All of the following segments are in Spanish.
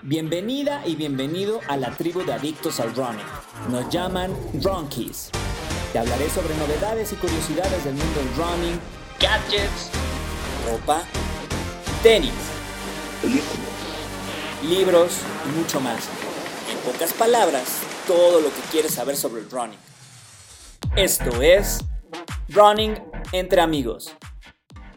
Bienvenida y bienvenido a la tribu de adictos al running. Nos llaman Ronkies. Te hablaré sobre novedades y curiosidades del mundo del running, gadgets, ropa, tenis, libros y mucho más. En pocas palabras, todo lo que quieres saber sobre el running. Esto es Running entre amigos.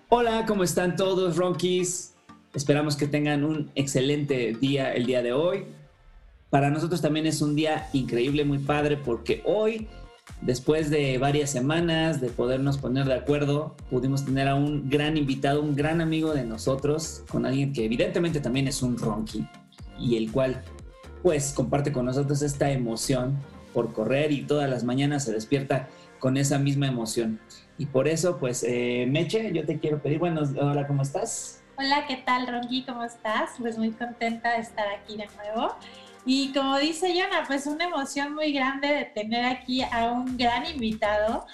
Hola, ¿cómo están todos, Ronkies? Esperamos que tengan un excelente día el día de hoy. Para nosotros también es un día increíble, muy padre, porque hoy, después de varias semanas de podernos poner de acuerdo, pudimos tener a un gran invitado, un gran amigo de nosotros, con alguien que evidentemente también es un ronqui y el cual pues comparte con nosotros esta emoción por correr y todas las mañanas se despierta con esa misma emoción. Y por eso, pues, eh, Meche, yo te quiero pedir, bueno, hola, ¿cómo estás? Hola, ¿qué tal, Ronqui? ¿Cómo estás? Pues muy contenta de estar aquí de nuevo. Y como dice Yana, pues una emoción muy grande de tener aquí a un gran invitado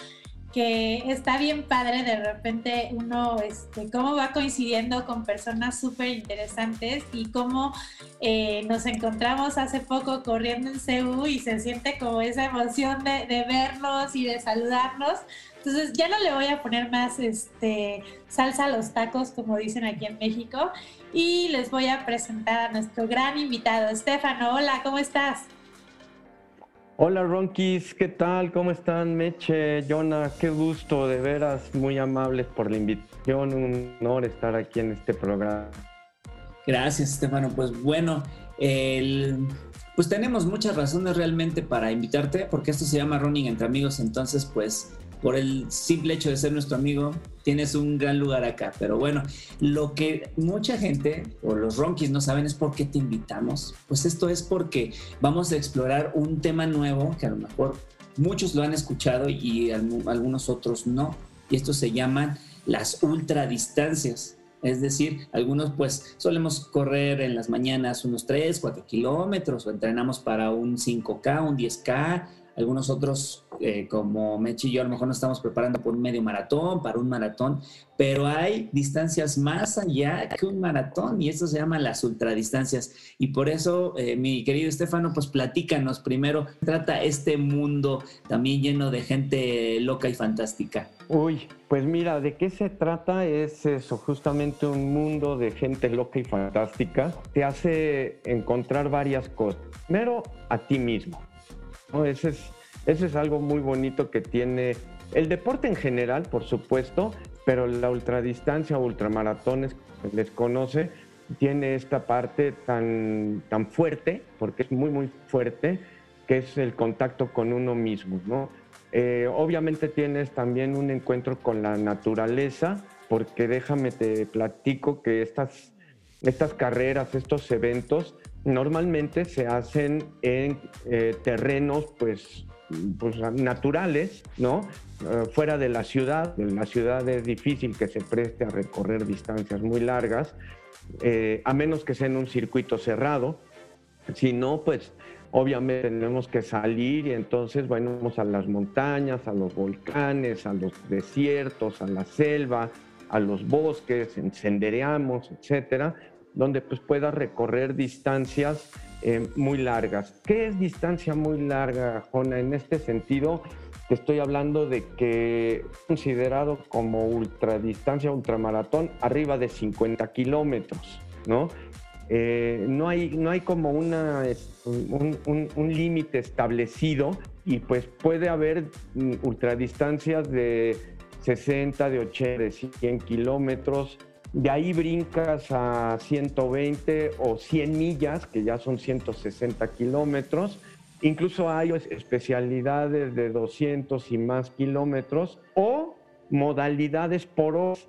que está bien padre de repente uno, este, cómo va coincidiendo con personas súper interesantes y cómo eh, nos encontramos hace poco corriendo en CEU y se siente como esa emoción de, vernos y de saludarnos. Entonces ya no le voy a poner más este, salsa a los tacos, como dicen aquí en México, y les voy a presentar a nuestro gran invitado, Estefano. Hola, ¿cómo estás? Hola Ronkis, ¿qué tal? ¿Cómo están? Meche, Jonah, qué gusto, de veras, muy amables por la invitación, un honor estar aquí en este programa. Gracias, Estefano. Pues bueno, pues tenemos muchas razones realmente para invitarte, porque esto se llama Running entre amigos, entonces pues por el simple hecho de ser nuestro amigo, tienes un gran lugar acá. Pero bueno, lo que mucha gente o los ronquis no saben es por qué te invitamos. Pues esto es porque vamos a explorar un tema nuevo que a lo mejor muchos lo han escuchado y algunos otros no. Y esto se llaman las ultradistancias. Es decir, algunos pues solemos correr en las mañanas unos 3, 4 kilómetros o entrenamos para un 5K, un 10K, algunos otros, eh, como Mechi y yo, a lo mejor nos estamos preparando por un medio maratón, para un maratón, pero hay distancias más allá que un maratón y eso se llama las ultradistancias. Y por eso, eh, mi querido Estefano, pues platícanos primero, trata este mundo también lleno de gente loca y fantástica. Uy, pues mira, ¿de qué se trata? Es eso, justamente un mundo de gente loca y fantástica. Te hace encontrar varias cosas. Primero, a ti mismo ese, es, es algo muy bonito que tiene el deporte en general, por supuesto, pero la ultradistancia o ultramaratones, les conoce, tiene esta parte tan, tan fuerte, porque es muy, muy fuerte, que es el contacto con uno mismo, ¿no? Eh, obviamente tienes también un encuentro con la naturaleza, porque déjame te platico que estas, estas carreras, estos eventos, normalmente se hacen en eh, terrenos pues, pues, naturales, ¿no? Eh, fuera de la ciudad. En la ciudad es difícil que se preste a recorrer distancias muy largas, eh, a menos que sea en un circuito cerrado. Si no, pues obviamente tenemos que salir y entonces bueno, vamos a las montañas, a los volcanes, a los desiertos, a la selva, a los bosques, encendereamos, etcétera donde pues pueda recorrer distancias eh, muy largas. ¿Qué es distancia muy larga, Jona? En este sentido, te estoy hablando de que considerado como ultradistancia, ultramaratón, arriba de 50 kilómetros, ¿no? Eh, no, hay, no hay como una, un, un límite establecido y pues puede haber mm, ultradistancias de 60, de 80, de 100 kilómetros, de ahí brincas a 120 o 100 millas, que ya son 160 kilómetros. Incluso hay especialidades de 200 y más kilómetros o modalidades por hora.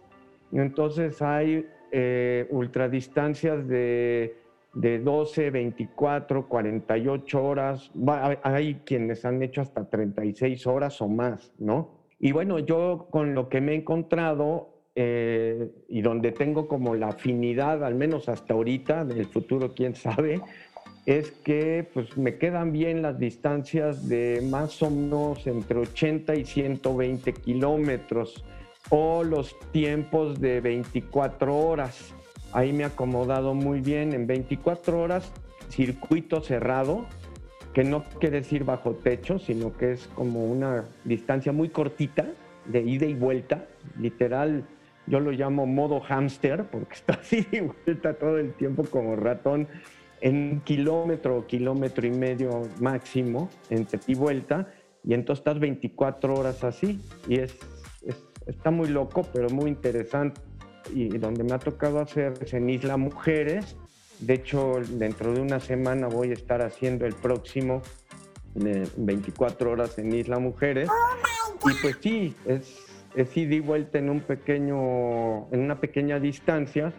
Entonces hay eh, ultradistancias de, de 12, 24, 48 horas. Hay quienes han hecho hasta 36 horas o más, ¿no? Y bueno, yo con lo que me he encontrado eh, y donde tengo como la afinidad, al menos hasta ahorita, del futuro quién sabe, es que pues me quedan bien las distancias de más o menos entre 80 y 120 kilómetros o los tiempos de 24 horas. ahí me ha acomodado muy bien. En 24 horas, circuito cerrado, que no quiere decir bajo techo, sino que es como una distancia muy cortita de ida y vuelta. Literal, yo lo llamo modo hámster, porque está así de vuelta todo el tiempo como ratón en kilómetro o kilómetro y medio máximo entre y vuelta. Y entonces estás 24 horas así. Y es, está muy loco, pero muy interesante. Y donde me ha tocado hacer es en Isla Mujeres. De hecho, dentro de una semana voy a estar haciendo el próximo 24 horas en Isla Mujeres. y pues sí, es, es ida vuelta en un pequeño, en una pequeña distancia,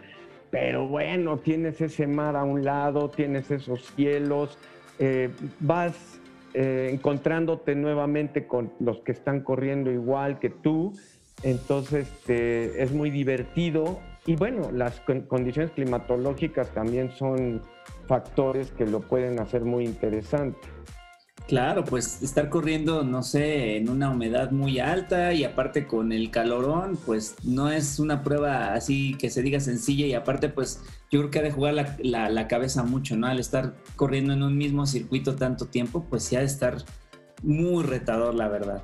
pero bueno, tienes ese mar a un lado, tienes esos cielos, eh, vas eh, encontrándote nuevamente con los que están corriendo igual que tú, entonces este, es muy divertido y bueno, las condiciones climatológicas también son factores que lo pueden hacer muy interesante. Claro, pues estar corriendo, no sé, en una humedad muy alta y aparte con el calorón, pues no es una prueba así que se diga sencilla y aparte pues yo creo que ha de jugar la, cabeza mucho, ¿no? Al estar corriendo en un mismo circuito tanto tiempo, pues sí ha de estar muy retador, la verdad.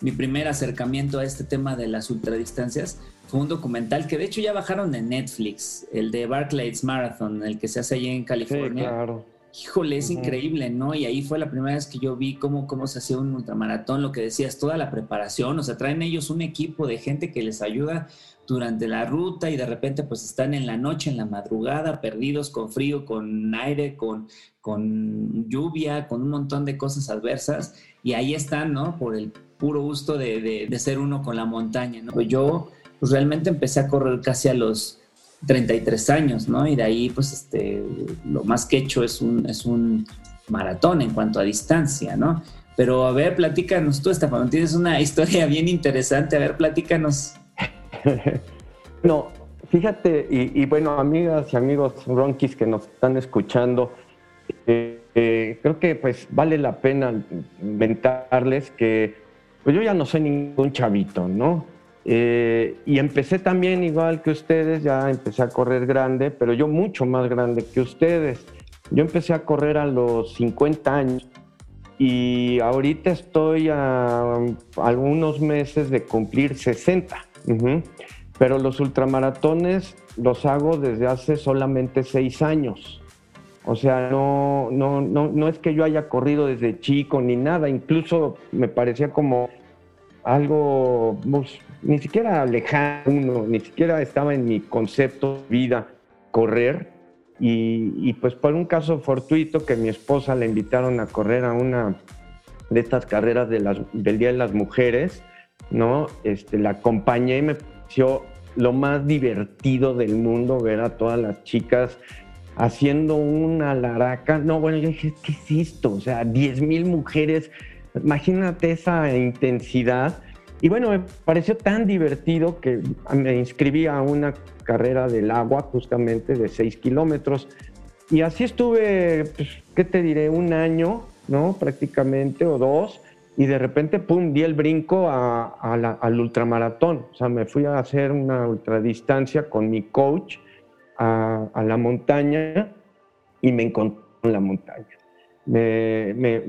Mi primer acercamiento a este tema de las ultradistancias fue un documental que de hecho ya bajaron de Netflix, el de Barclays Marathon, el que se hace allí en California. Sí, claro híjole, es increíble, ¿no? Y ahí fue la primera vez que yo vi cómo, cómo se hacía un ultramaratón, lo que decías, toda la preparación, o sea, traen ellos un equipo de gente que les ayuda durante la ruta y de repente pues están en la noche, en la madrugada, perdidos con frío, con aire, con, con lluvia, con un montón de cosas adversas y ahí están, ¿no? Por el puro gusto de, de ser uno con la montaña, ¿no? Yo pues realmente empecé a correr casi a los 33 años, ¿no? Y de ahí, pues, este, lo más que he hecho es un, es un maratón en cuanto a distancia, ¿no? Pero a ver, platícanos tú, Estefano, tienes una historia bien interesante, a ver, platícanos. no, fíjate, y, bueno, amigas y amigos ronquis que nos están escuchando, eh, eh, creo que pues vale la pena inventarles que pues yo ya no soy ningún chavito, ¿no? Eh, y empecé también igual que ustedes, ya empecé a correr grande, pero yo mucho más grande que ustedes. Yo empecé a correr a los 50 años y ahorita estoy a algunos meses de cumplir 60. Pero los ultramaratones los hago desde hace solamente 6 años. O sea, no, no, no, no es que yo haya corrido desde chico ni nada, incluso me parecía como algo pues, ni siquiera lejano, ni siquiera estaba en mi concepto de vida correr. Y, pues por un caso fortuito que mi esposa le invitaron a correr a una de estas carreras del Día de las Mujeres, ¿no? Este, la acompañé y me pareció lo más divertido del mundo ver a todas las chicas haciendo una laraca. No, bueno, yo dije, ¿qué es esto? O sea, 10 mil mujeres, imagínate esa intensidad y bueno, me pareció tan divertido que me inscribí a una carrera del agua justamente de 6 kilómetros. Y así estuve, pues, ¿qué te diré? Un año, ¿no? Prácticamente, o dos. Y de repente, pum, di el brinco al ultramaratón. O sea, me fui a hacer una ultradistancia con mi coach a, la montaña y me encontré en la montaña. Me, me,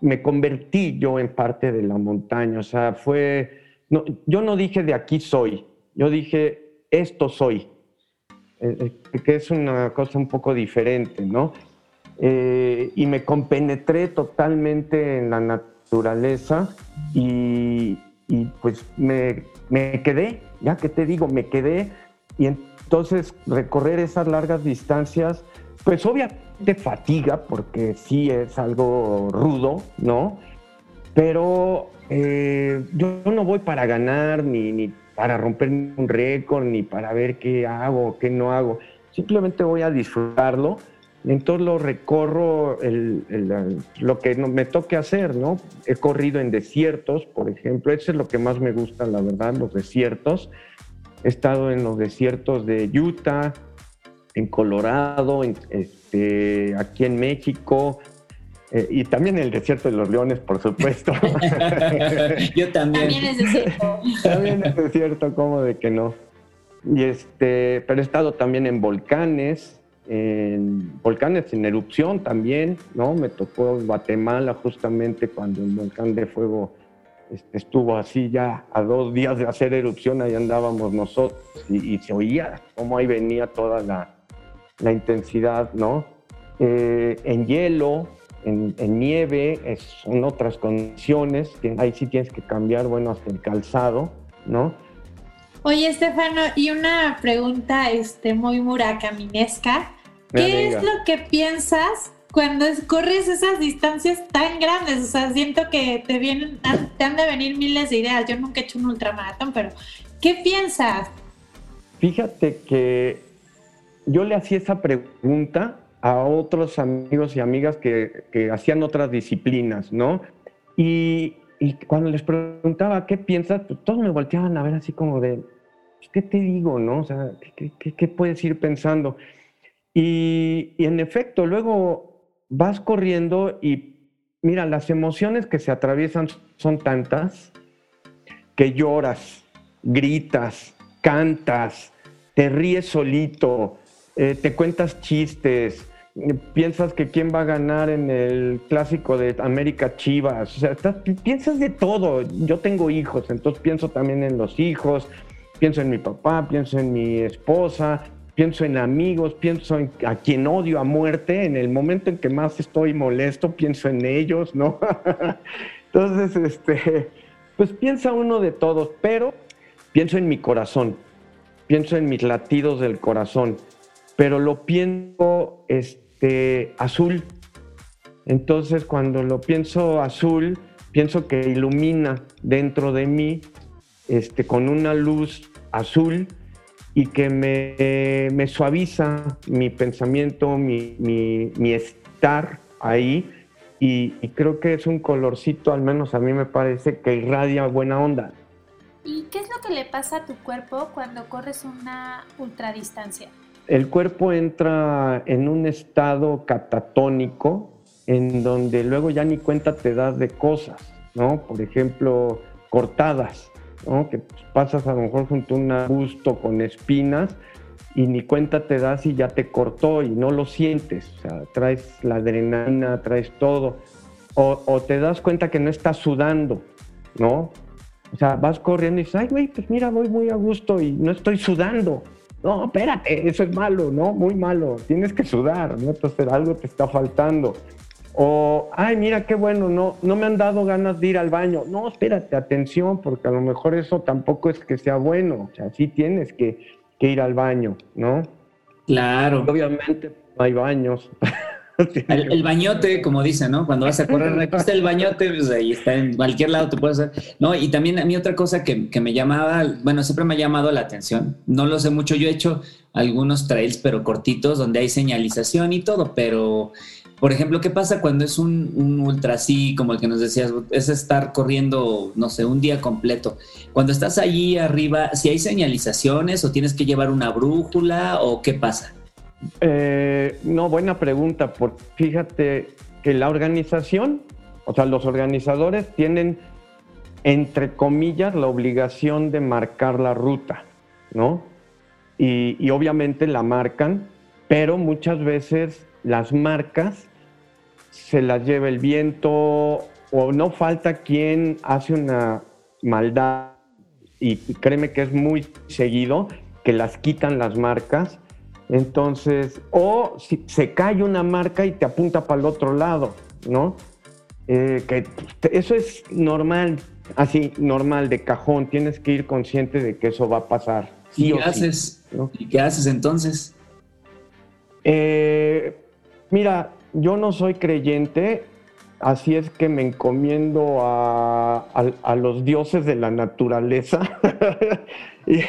me convertí yo en parte de la montaña. O sea, fue, no, yo no dije de aquí soy, yo dije esto soy, eh, eh, que es una cosa un poco diferente, ¿no? Eh, y me compenetré totalmente en la naturaleza y, pues me, me, quedé, ya que te digo, me quedé y entonces recorrer esas largas distancias, pues obviamente de fatiga, porque sí es algo rudo, ¿no? Pero eh, yo no voy para ganar, ni, ni para romper un récord, ni para ver qué hago, qué no hago. Simplemente voy a disfrutarlo. Entonces lo recorro lo que me toque hacer, ¿no? He corrido en desiertos, por ejemplo. Eso es lo que más me gusta, la verdad, los desiertos. He estado en los desiertos de Utah, en Colorado, este, aquí en México, eh, y también el desierto de los leones, por supuesto. Yo también. También es desierto. también es desierto, ¿cómo de que no? Y este, pero he estado también en volcanes, en volcanes en erupción también, ¿no? Me tocó Guatemala justamente cuando el volcán de fuego este, estuvo así ya a dos días de hacer erupción, ahí andábamos nosotros y, se oía cómo ahí venía toda la, la intensidad, ¿no? Eh, en hielo, en, nieve, son otras condiciones, que ahí sí tienes que cambiar, bueno, hasta el calzado, ¿no? Oye, Estefano, y una pregunta este, muy muracaminesca. ¿Qué es lo que piensas cuando corres esas distancias tan grandes? O sea, siento que te, vienen, te han de venir miles de ideas. Yo nunca he hecho un ultramaratón, pero ¿qué piensas? Fíjate que yo le hacía esa pregunta a otros amigos y amigas que, hacían otras disciplinas, ¿no? Y, cuando les preguntaba, ¿qué piensas? Pues todos me volteaban a ver así como de, pues, ¿qué te digo, no? O sea, ¿qué, puedes ir pensando? Y, y, en efecto, luego vas corriendo y mira, las emociones que se atraviesan son tantas que lloras, gritas, cantas, te ríes solito, eh, te cuentas chistes, piensas que quién va a ganar en el clásico de América Chivas, o sea, piensas de todo. Yo tengo hijos, entonces pienso también en los hijos, pienso en mi papá, pienso en mi esposa, pienso en amigos, pienso en a quien odio a muerte, en el momento en que más estoy molesto, pienso en ellos, ¿no? Entonces, este, pues piensa uno de todos, pero pienso en mi corazón, pienso en mis latidos del corazón pero lo pienso este, azul. Entonces cuando lo pienso azul, pienso que ilumina dentro de mí este, con una luz azul y que me, suaviza mi pensamiento, mi, estar ahí. Y, y, creo que es un colorcito, al menos a mí me parece, que irradia buena onda. ¿Y qué es lo que le pasa a tu cuerpo cuando corres una ultradistancia? El cuerpo entra en un estado catatónico en donde luego ya ni cuenta te das de cosas, ¿no? Por ejemplo, cortadas, ¿no? Que pasas a lo mejor junto a un arbusto con espinas y ni cuenta te das y ya te cortó y no lo sientes, o sea, traes la adrenalina, traes todo, o, o te das cuenta que no estás sudando, ¿no? O sea, vas corriendo y dices, ay, güey, pues mira, voy muy a gusto y no estoy sudando, no, espérate, eso es malo, ¿no? Muy malo, tienes que sudar, ¿no? Entonces algo te está faltando. O, ay, mira qué bueno, no, no me han dado ganas de ir al baño. No, espérate, atención, porque a lo mejor eso tampoco es que sea bueno. O sea, sí tienes que, que ir al baño, ¿no? Claro. obviamente no hay baños. El, bañote, como dicen, ¿no? Cuando vas a correr, aquí está el bañote, pues ahí está, en cualquier lado te puedes hacer. No, y también a mí otra cosa que, me llamaba, bueno, siempre me ha llamado la atención, no lo sé mucho, yo he hecho algunos trails, pero cortitos, donde hay señalización y todo, pero, por ejemplo, ¿qué pasa cuando es un, un ultra así, como el que nos decías, es estar corriendo, no sé, un día completo? Cuando estás allí arriba, si hay señalizaciones o tienes que llevar una brújula o qué pasa? Eh, no, buena pregunta, porque fíjate que la organización, o sea, los organizadores tienen, entre comillas, la obligación de marcar la ruta, ¿no? Y, obviamente la marcan, pero muchas veces las marcas se las lleva el viento o no falta quien hace una maldad y créeme que es muy seguido que las quitan las marcas entonces, o si se cae una marca y te apunta para el otro lado, ¿no? Eh, que eso es normal, así, normal, de cajón. Tienes que ir consciente de que eso va a pasar. ¿Y qué haces? ¿Y qué haces entonces? Eh, mira, yo no soy creyente, así es que me encomiendo a, a los dioses de la naturaleza. Y,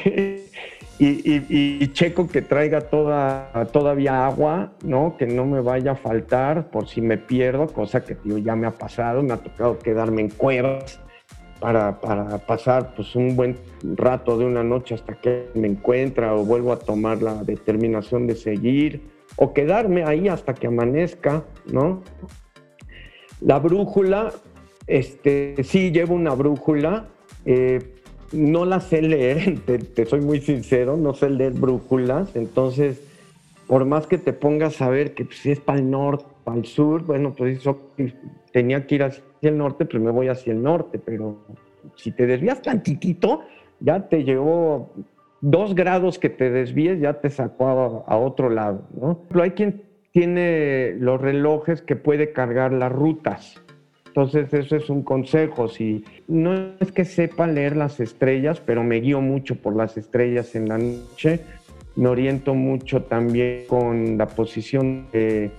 checo que traiga toda, todavía agua, ¿no? Que no me vaya a faltar por si me pierdo, cosa que tío, ya me ha pasado, me ha tocado quedarme en cuevas para, para, pasar pues, un buen rato de una noche hasta que me encuentra o vuelvo a tomar la determinación de seguir o quedarme ahí hasta que amanezca, ¿no? La brújula, este, sí llevo una brújula, eh, no las sé leer, te, soy muy sincero, no sé leer brújulas, entonces por más que te pongas a ver que pues, si es para el norte, para el sur, bueno, pues tenía que ir hacia el norte, pues me voy hacia el norte, pero si te desvías tantitito, ya te llevó dos grados que te desvíes, ya te sacó a, otro lado, ¿no? Pero hay quien tiene los relojes que puede cargar las rutas. Entonces, eso es un consejo. Si no es que sepa leer las estrellas, pero me guío mucho por las estrellas en la noche. Me oriento mucho también con la posición de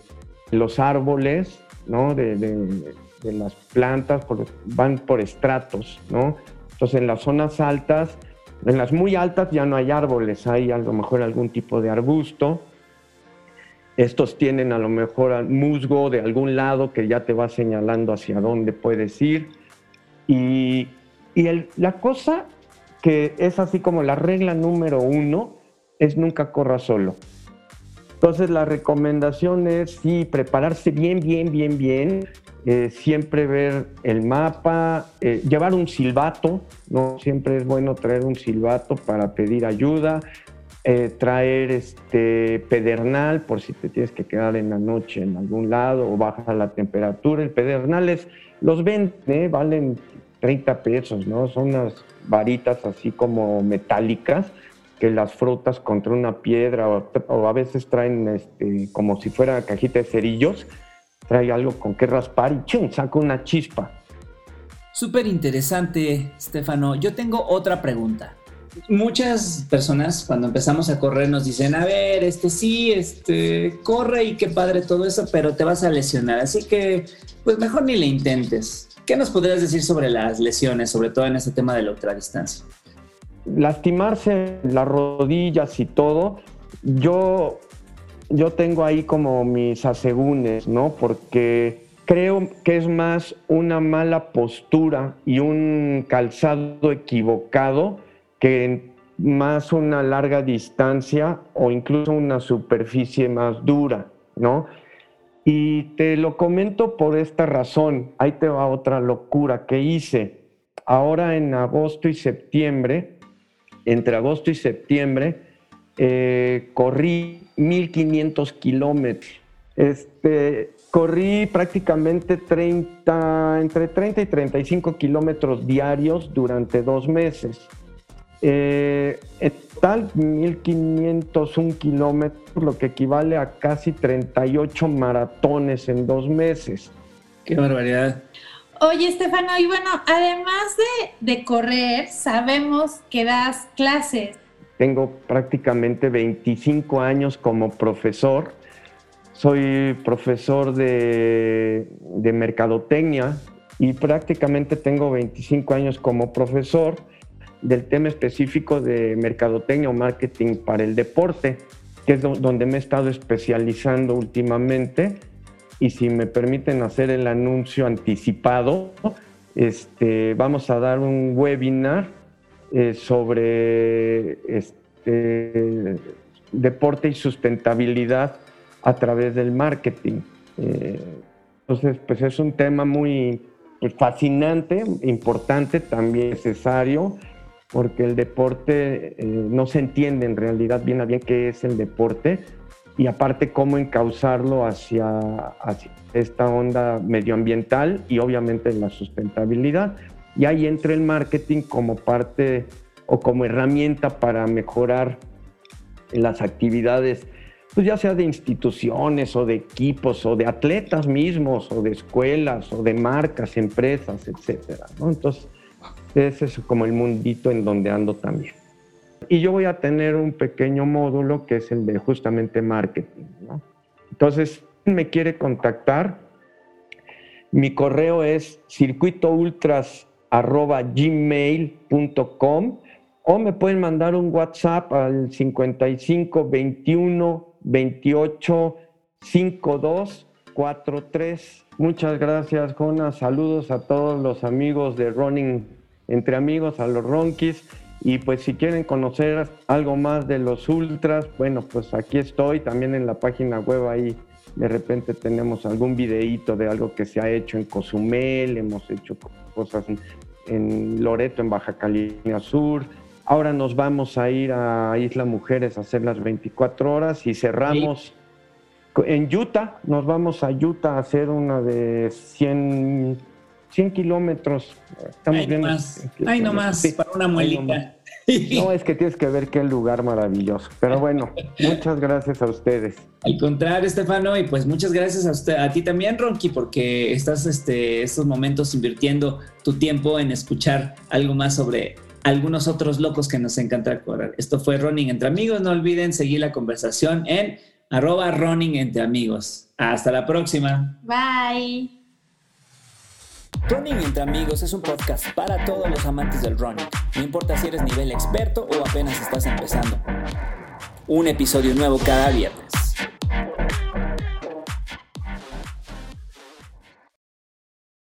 los árboles, ¿no? De, las plantas, van por estratos, ¿no? Entonces, en las zonas altas, en las muy altas ya no hay árboles, hay a lo mejor algún tipo de arbusto. Estos tienen a lo mejor musgo de algún lado que ya te va señalando hacia dónde puedes ir. Y, y la cosa que es así como la regla número uno es nunca corra solo. Entonces la recomendación es sí, prepararse bien, bien, bien, bien, eh, siempre ver el mapa, eh, llevar un silbato, ¿no? Siempre es bueno traer un silbato para pedir ayuda, eh, traer este pedernal por si te tienes que quedar en la noche en algún lado o baja la temperatura. El pedernal es, los venden, valen 30 pesos, ¿no? Son unas varitas así como metálicas que las frotas contra una piedra o, a veces traen este, como si fuera cajita de cerillos trae algo con que raspar y ¡chum! saca una chispa. Súper interesante, Stefano. Yo tengo otra pregunta. Muchas personas cuando empezamos a correr nos dicen, a ver, este sí, este, corre y qué padre todo eso, pero te vas a lesionar. Así que, pues mejor ni le intentes. ¿Qué nos podrías decir sobre las lesiones, sobre todo en este tema de la ultradistancia? Lastimarse las rodillas y todo, yo yo tengo ahí como mis asegúnes, ¿no? Porque creo que es más una mala postura y un calzado equivocado que más una larga distancia o incluso una superficie más dura, ¿no? Y te lo comento por esta razón. Ahí te va otra locura que hice. Ahora en agosto y septiembre, entre agosto y septiembre, eh, corrí 1500 kilómetros. Este, corrí prácticamente 30, entre 30 y 35 kilómetros diarios durante dos meses. Eh, total, 1501 kilómetros, lo que equivale a casi 38 maratones en dos meses. ¡Qué barbaridad! Oye, Estefano, y bueno, además de, de correr, sabemos que das clases. Tengo prácticamente 25 años como profesor. Soy profesor de, mercadotecnia y prácticamente tengo 25 años como profesor del tema específico de mercadotecnia o marketing para el deporte, que es donde me he estado especializando últimamente. Y si me permiten hacer el anuncio anticipado, este, vamos a dar un webinar eh, sobre este, deporte y sustentabilidad a través del marketing. Eh, entonces, pues es un tema muy pues, fascinante, importante, también necesario, porque el deporte eh, no se entiende en realidad bien a bien qué es el deporte y aparte cómo encauzarlo hacia, hacia esta onda medioambiental y obviamente la sustentabilidad. Y ahí entra el marketing como parte o como herramienta para mejorar las actividades, pues ya sea de instituciones o de equipos o de atletas mismos o de escuelas o de marcas, empresas, etcétera. Entonces, ese es como el mundito en donde ando también. Y yo voy a tener un pequeño módulo que es el de justamente marketing. Entonces, me quiere contactar, mi correo es circuitoultras arroba gmail.com o me pueden mandar un WhatsApp al 55 21 28 52 43. Muchas gracias, Jonas. Saludos a todos los amigos de Running Entre Amigos, a los Ronkis. Y pues si quieren conocer algo más de los ultras, bueno, pues aquí estoy también en la página web ahí. De repente tenemos algún videíto de algo que se ha hecho en Cozumel, hemos hecho cosas en Loreto, en Baja California Sur. Ahora nos vamos a ir a Isla Mujeres a hacer las 24 horas y cerramos en Utah. Nos vamos a Utah a hacer una de 100, 100 kilómetros. Estamos viendo. Ay, nomás, para una muelita. No, es que tienes que ver qué lugar maravilloso. Pero bueno, muchas gracias a ustedes. Al contrario, Estefano, y pues muchas gracias a, usted, a ti también, Ronky, porque estás este, estos momentos invirtiendo tu tiempo en escuchar algo más sobre algunos otros locos que nos encanta correr. Esto fue Running Entre Amigos. No olviden seguir la conversación en arroba Running Entre Amigos. Hasta la próxima. Bye. Running entre amigos es un podcast para todos los amantes del running, no importa si eres nivel experto o apenas estás empezando. Un episodio nuevo cada viernes.